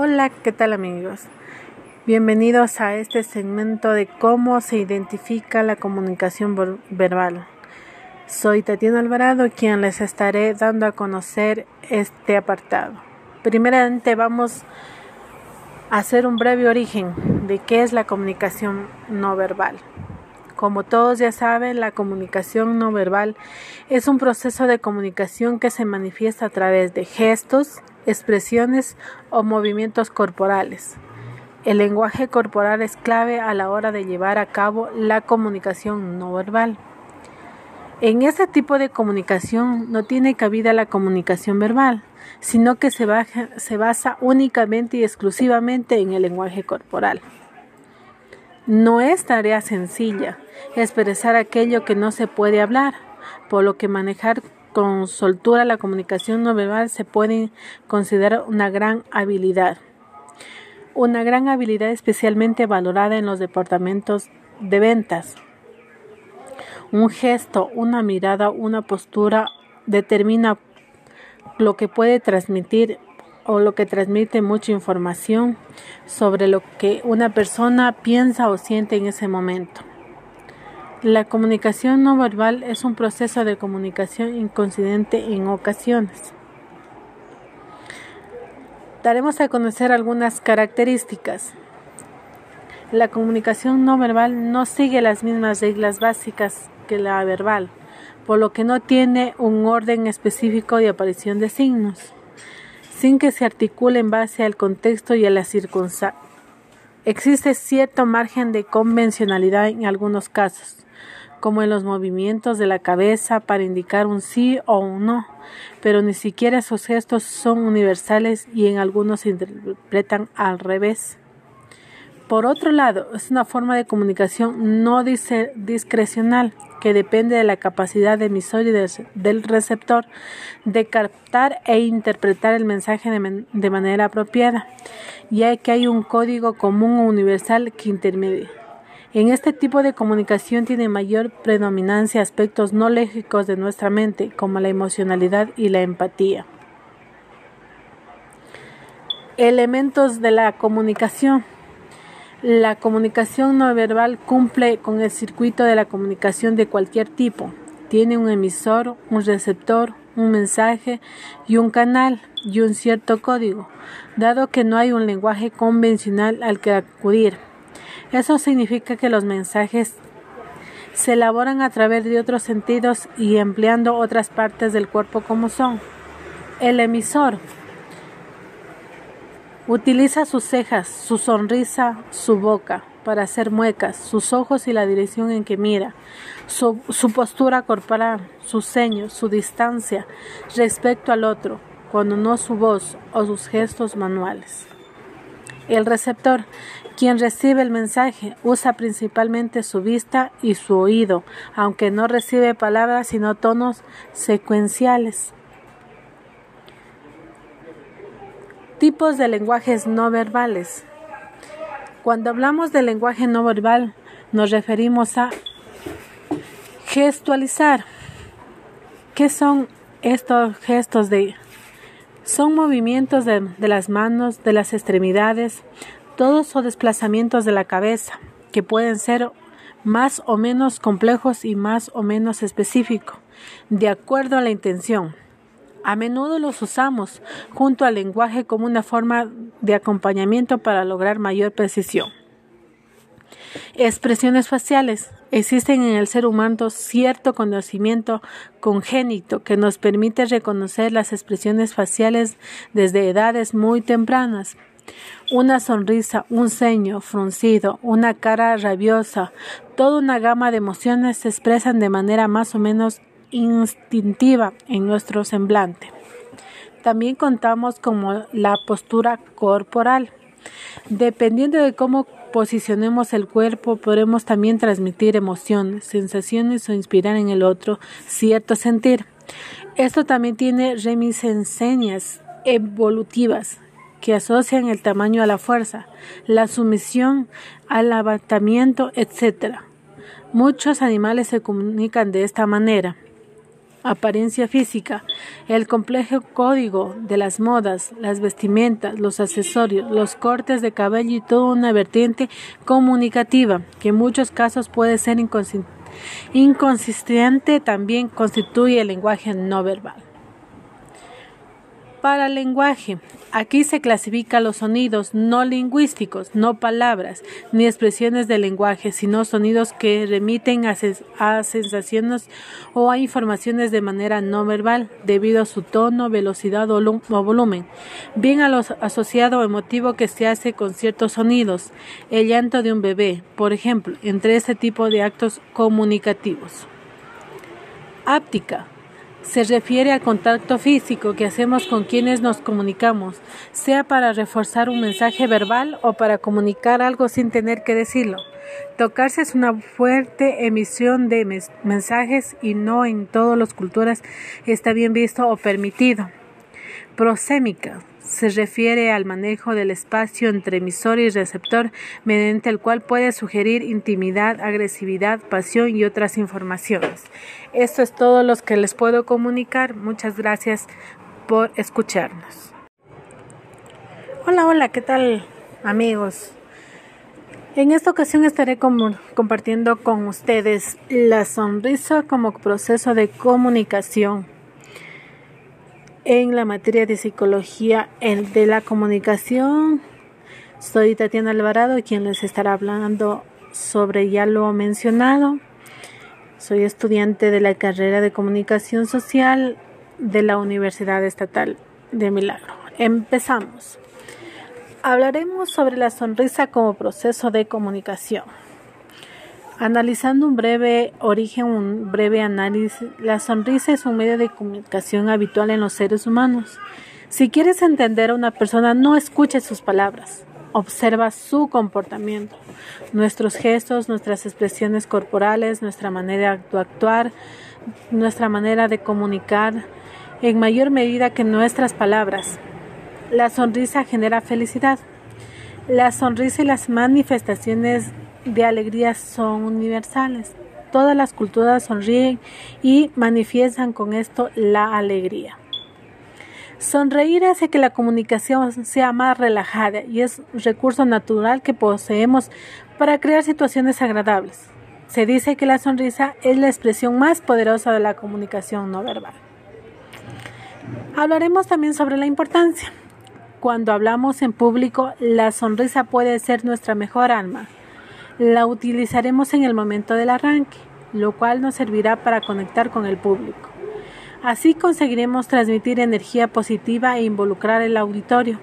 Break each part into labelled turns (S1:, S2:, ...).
S1: Hola, ¿qué tal amigos? Bienvenidos a este segmento de cómo se identifica la comunicación verbal. Soy Tatiana Alvarado quien les estaré dando a conocer este apartado. Primeramente vamos a hacer un breve origen de qué es la comunicación no verbal. Como todos ya saben, la comunicación no verbal es un proceso de comunicación que se manifiesta a través de gestos, expresiones o movimientos corporales. El lenguaje corporal es clave a la hora de llevar a cabo la comunicación no verbal. En este tipo de comunicación no tiene cabida la comunicación verbal, sino que se, se basa únicamente y exclusivamente en el lenguaje corporal. No es tarea sencilla expresar aquello que no se puede hablar, por lo que manejar con soltura la comunicación no verbal se puede considerar una gran habilidad. Una gran habilidad especialmente valorada en los departamentos de ventas. Un gesto, una mirada, una postura determina lo que puede transmitir o lo que transmite mucha información sobre lo que una persona piensa o siente en ese momento. La comunicación no verbal es un proceso de comunicación incoincidente en ocasiones. Daremos a conocer algunas características. La comunicación no verbal no sigue las mismas reglas básicas que la verbal, por lo que no tiene un orden específico de aparición de signos, sin que se articule en base al contexto y a las circunstancias. Existe cierto margen de convencionalidad en algunos casos, como en los movimientos de la cabeza para indicar un sí o un no, pero ni siquiera esos gestos son universales y en algunos se interpretan al revés. Por otro lado, es una forma de comunicación no discrecional que depende de la capacidad de emisor y del receptor de captar e interpretar el mensaje de, manera apropiada, ya que hay un código común universal que intermedia en este tipo de comunicación tiene mayor predominancia aspectos no lógicos de nuestra mente, como la emocionalidad y la empatía. Elementos de la comunicación. La comunicación no verbal cumple con el circuito de la comunicación de cualquier tipo. Tiene un emisor, un receptor, un mensaje y un canal y un cierto código, dado que no hay un lenguaje convencional al que acudir. Eso significa que los mensajes se elaboran a través de otros sentidos y empleando otras partes del cuerpo como son. El emisor utiliza sus cejas, su sonrisa, su boca para hacer muecas, sus ojos y la dirección en que mira, su, postura corporal, sus seños, su distancia respecto al otro, cuando no su voz o sus gestos manuales. El receptor, quien recibe el mensaje, usa principalmente su vista y su oído, aunque no recibe palabras sino tonos secuenciales. Tipos de lenguajes no verbales. Cuando hablamos de lenguaje no verbal, nos referimos a gestualizar. ¿Qué son estos gestos de son movimientos de, las manos, de las extremidades, todos son desplazamientos de la cabeza, que pueden ser más o menos complejos y más o menos específicos, de acuerdo a la intención. A menudo los usamos junto al lenguaje como una forma de acompañamiento para lograr mayor precisión. Expresiones faciales. Existen en el ser humano cierto conocimiento congénito que nos permite reconocer las expresiones faciales desde edades muy tempranas. Una sonrisa, un ceño fruncido, una cara rabiosa, toda una gama de emociones se expresan de manera más o menos instintiva en nuestro semblante. También contamos con la postura corporal. Dependiendo de cómo posicionemos el cuerpo, podremos también transmitir emociones, sensaciones o inspirar en el otro cierto sentir. Esto también tiene reminiscencias evolutivas que asocian el tamaño a la fuerza, la sumisión al abatamiento, etc. Muchos animales se comunican de esta manera. Apariencia física, el complejo código de las modas, las vestimentas, los accesorios, los cortes de cabello y toda una vertiente comunicativa que en muchos casos puede ser inconsistente, también constituye el lenguaje no verbal. Para lenguaje, aquí se clasifican los sonidos no lingüísticos, no palabras ni expresiones del lenguaje, sino sonidos que remiten a, sensaciones o a informaciones de manera no verbal, debido a su tono, velocidad o, volumen, bien a lo asociado o emotivo que se hace con ciertos sonidos, el llanto de un bebé, por ejemplo, entre ese tipo de actos comunicativos. Áptica se refiere al contacto físico que hacemos con quienes nos comunicamos, sea para reforzar un mensaje verbal o para comunicar algo sin tener que decirlo. Tocarse es una fuerte emisión de mensajes y no en todas las culturas está bien visto o permitido. Prosémica se refiere al manejo del espacio entre emisor y receptor mediante el cual puede sugerir intimidad, agresividad, pasión y otras informaciones. Esto es todo lo que les puedo comunicar. Muchas gracias por escucharnos. Hola, hola, ¿qué tal amigos? En esta ocasión estaré compartiendo con ustedes la sonrisa como proceso de comunicación en la materia de psicología de la comunicación. Soy Tatiana Alvarado, quien les estará hablando sobre ya lo mencionado. Soy estudiante de la carrera de comunicación social de la Universidad Estatal de Milagro. Empezamos. Hablaremos sobre la sonrisa como proceso de comunicación. Analizando un breve origen, un breve análisis, la sonrisa es un medio de comunicación habitual en los seres humanos. Si quieres entender a una persona, no escuches sus palabras, observa su comportamiento, nuestros gestos, nuestras expresiones corporales, nuestra manera de actuar, nuestra manera de comunicar, en mayor medida que nuestras palabras. La sonrisa genera felicidad. La sonrisa y las manifestaciones de alegría son universales. Todas las culturas sonríen y manifiestan con esto la alegría. Sonreír hace que la comunicación sea más relajada y es un recurso natural que poseemos para crear situaciones agradables. Se dice que la sonrisa es la expresión más poderosa de la comunicación no verbal. Hablaremos también sobre la importancia. Cuando hablamos en público, la sonrisa puede ser nuestra mejor alma la utilizaremos en el momento del arranque, lo cual nos servirá para conectar con el público. Así conseguiremos transmitir energía positiva e involucrar el auditorio.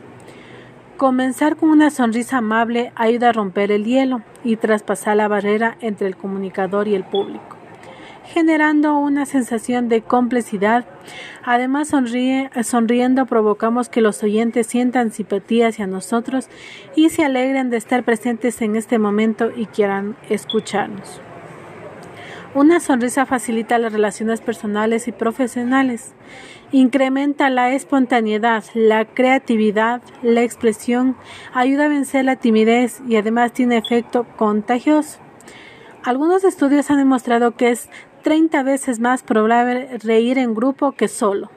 S1: Comenzar con una sonrisa amable ayuda a romper el hielo y traspasar la barrera entre el comunicador y el público generando una sensación de complicidad. Además, sonriendo provocamos que los oyentes sientan simpatía hacia nosotros y se alegren de estar presentes en este momento y quieran escucharnos. Una sonrisa facilita las relaciones personales y profesionales, incrementa la espontaneidad, la creatividad, la expresión, ayuda a vencer la timidez y además tiene efecto contagioso. Algunos estudios han demostrado que es 30 veces más probable reír en grupo que solo.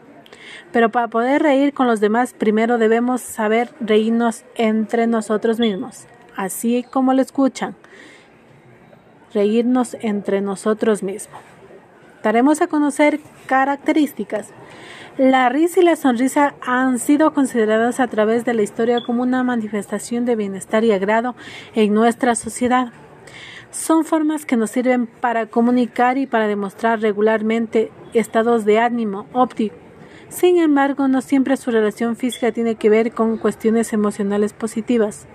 S1: Pero para poder reír con los demás, primero debemos saber reírnos entre nosotros mismos, así como lo escuchan, reírnos entre nosotros mismos. Daremos a conocer características. La risa y la sonrisa han sido consideradas a través de la historia como una manifestación de bienestar y agrado en nuestra sociedad son formas que nos sirven para comunicar y para demostrar regularmente estados de ánimo óptico. Sin embargo, no siempre su relación física tiene que ver con cuestiones emocionales positivas.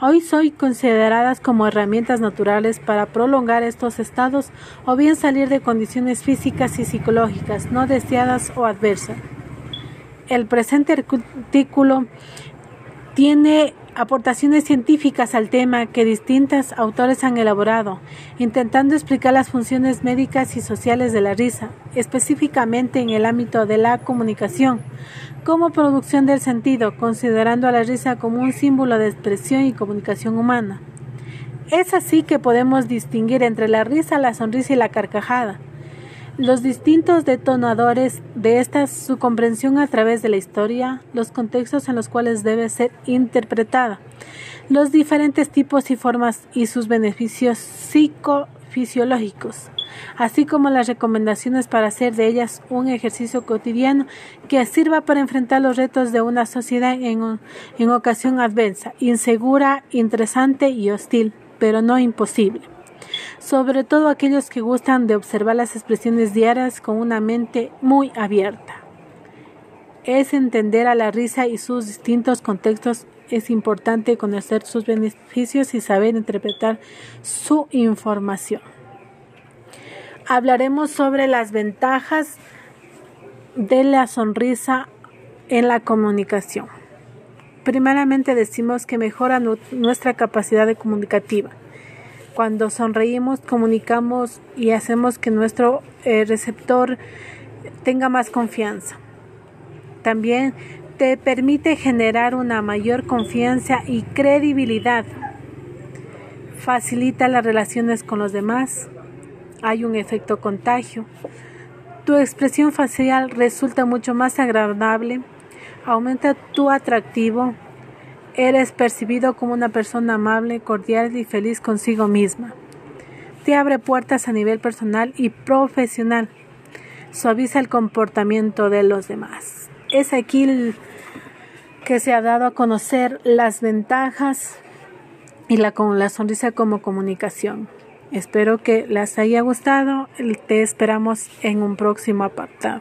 S1: Hoy son consideradas como herramientas naturales para prolongar estos estados o bien salir de condiciones físicas y psicológicas no deseadas o adversas. El presente artículo tiene aportaciones científicas al tema que distintos autores han elaborado, intentando explicar las funciones médicas y sociales de la risa, específicamente en el ámbito de la comunicación, como producción del sentido, considerando a la risa como un símbolo de expresión y comunicación humana. Es así que podemos distinguir entre la risa, la sonrisa y la carcajada. Los distintos detonadores de esta su comprensión a través de la historia, los contextos en los cuales debe ser interpretada, los diferentes tipos y formas y sus beneficios psicofisiológicos, así como las recomendaciones para hacer de ellas un ejercicio cotidiano que sirva para enfrentar los retos de una sociedad en, en ocasión adversa, insegura, interesante y hostil, pero no imposible sobre todo aquellos que gustan de observar las expresiones diarias con una mente muy abierta. Es entender a la risa y sus distintos contextos. Es importante conocer sus beneficios y saber interpretar su información. Hablaremos sobre las ventajas de la sonrisa en la comunicación. Primeramente decimos que mejora nuestra capacidad de comunicativa cuando sonreímos, comunicamos y hacemos que nuestro eh, receptor tenga más confianza. También te permite generar una mayor confianza y credibilidad. Facilita las relaciones con los demás. Hay un efecto contagio. Tu expresión facial resulta mucho más agradable. Aumenta tu atractivo Eres percibido como una persona amable, cordial y feliz consigo misma. Te abre puertas a nivel personal y profesional. Suaviza el comportamiento de los demás. Es aquí que se ha dado a conocer las ventajas y la con la sonrisa como comunicación. Espero que les haya gustado. Te esperamos en un próximo apartado.